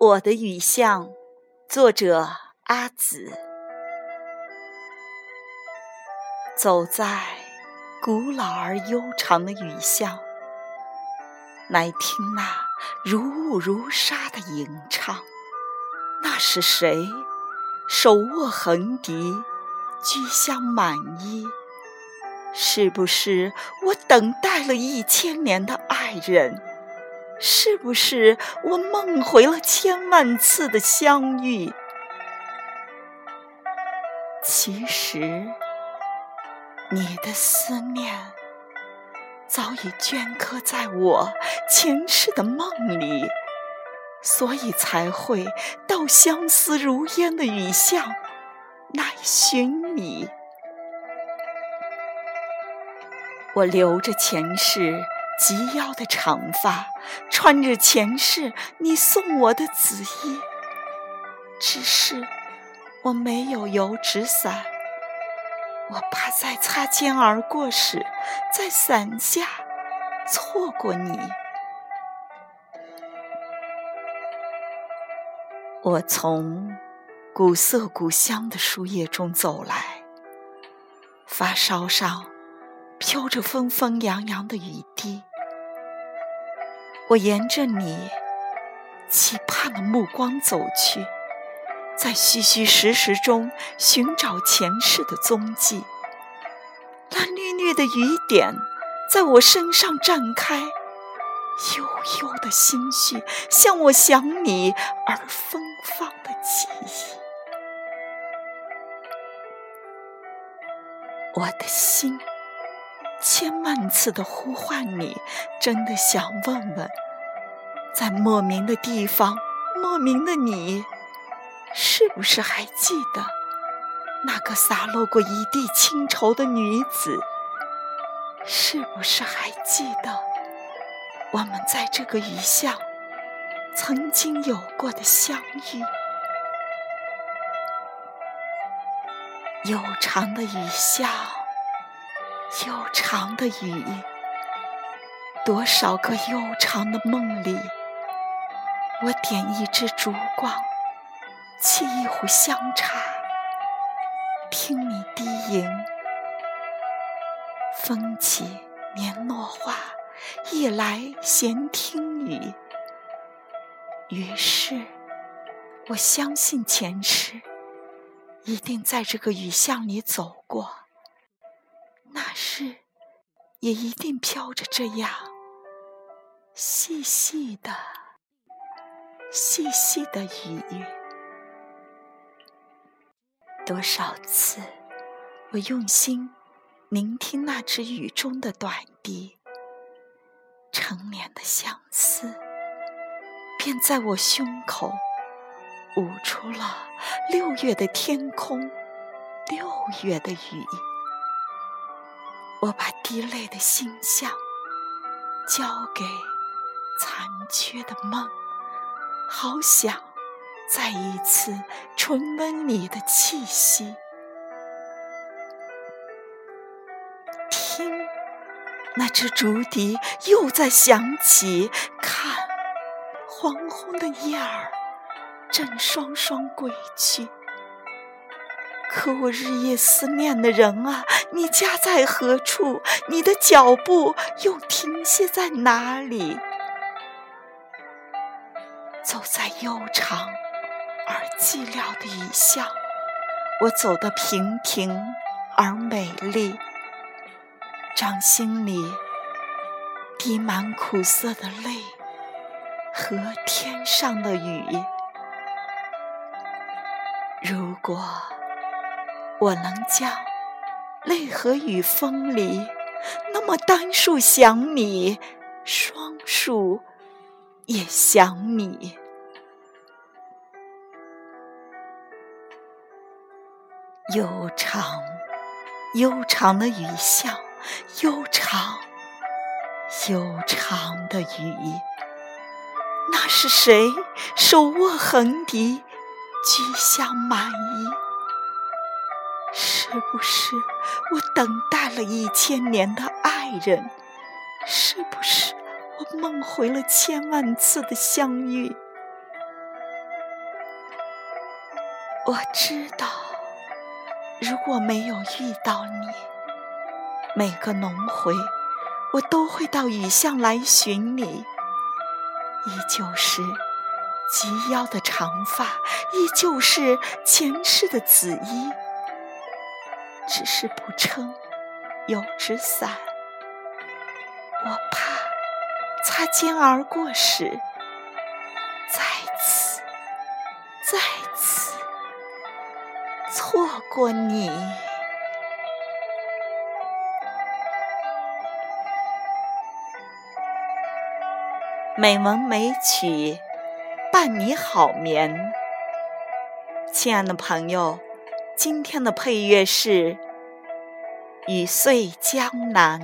我的雨巷，作者阿紫。走在古老而悠长的雨巷，来听那如雾如纱的吟唱。那是谁手握横笛，居香满衣？是不是我等待了一千年的爱人？是不是我梦回了千万次的相遇？其实，你的思念早已镌刻在我前世的梦里，所以才会到相思如烟的雨巷来寻你。我留着前世。及腰的长发，穿着前世你送我的紫衣。只是我没有油纸伞，我怕在擦肩而过时，在伞下错过你。我从古色古香的书页中走来，发梢上飘着纷纷扬扬的雨滴。我沿着你期盼的目光走去，在虚虚实实中寻找前世的踪迹。那绿绿的雨点在我身上绽开，悠悠的心绪向我想你而芬芳的记忆。我的心。千万次的呼唤你，真的想问问，在莫名的地方，莫名的你，是不是还记得那个洒落过一地清愁的女子？是不是还记得我们在这个雨巷曾经有过的相遇？悠长的雨巷。悠长的雨，多少个悠长的梦里，我点一支烛光，沏一壶香茶，听你低吟。风起年落花，夜来闲听雨。于是，我相信前世一定在这个雨巷里走过。那时，也一定飘着这样细细的、细细的雨。多少次，我用心聆听那只雨中的短笛，成年的相思，便在我胸口舞出了六月的天空，六月的雨。我把滴泪的心香交给残缺的梦，好想再一次重温你的气息。听，那只竹笛又在响起。看，黄昏的燕儿正双双归去。可我日夜思念的人啊，你家在何处？你的脚步又停歇在哪里？走在悠长而寂寥的雨巷，我走得平平而美丽，掌心里滴满苦涩的泪和天上的雨。如果。我能将泪和雨分离，那么单数想你，双数也想你。悠长悠长的雨巷，悠长悠长的雨，那是谁手握横笛，居香满衣？是不是我等待了一千年的爱人？是不是我梦回了千万次的相遇？我知道，如果没有遇到你，每个轮回，我都会到雨巷来寻你。依旧是及腰的长发，依旧是前世的紫衣，只是不撑油纸伞。我怕擦肩而过时，再次、再次错过你。美文美曲伴你好眠，亲爱的朋友，今天的配乐是《雨碎江南》。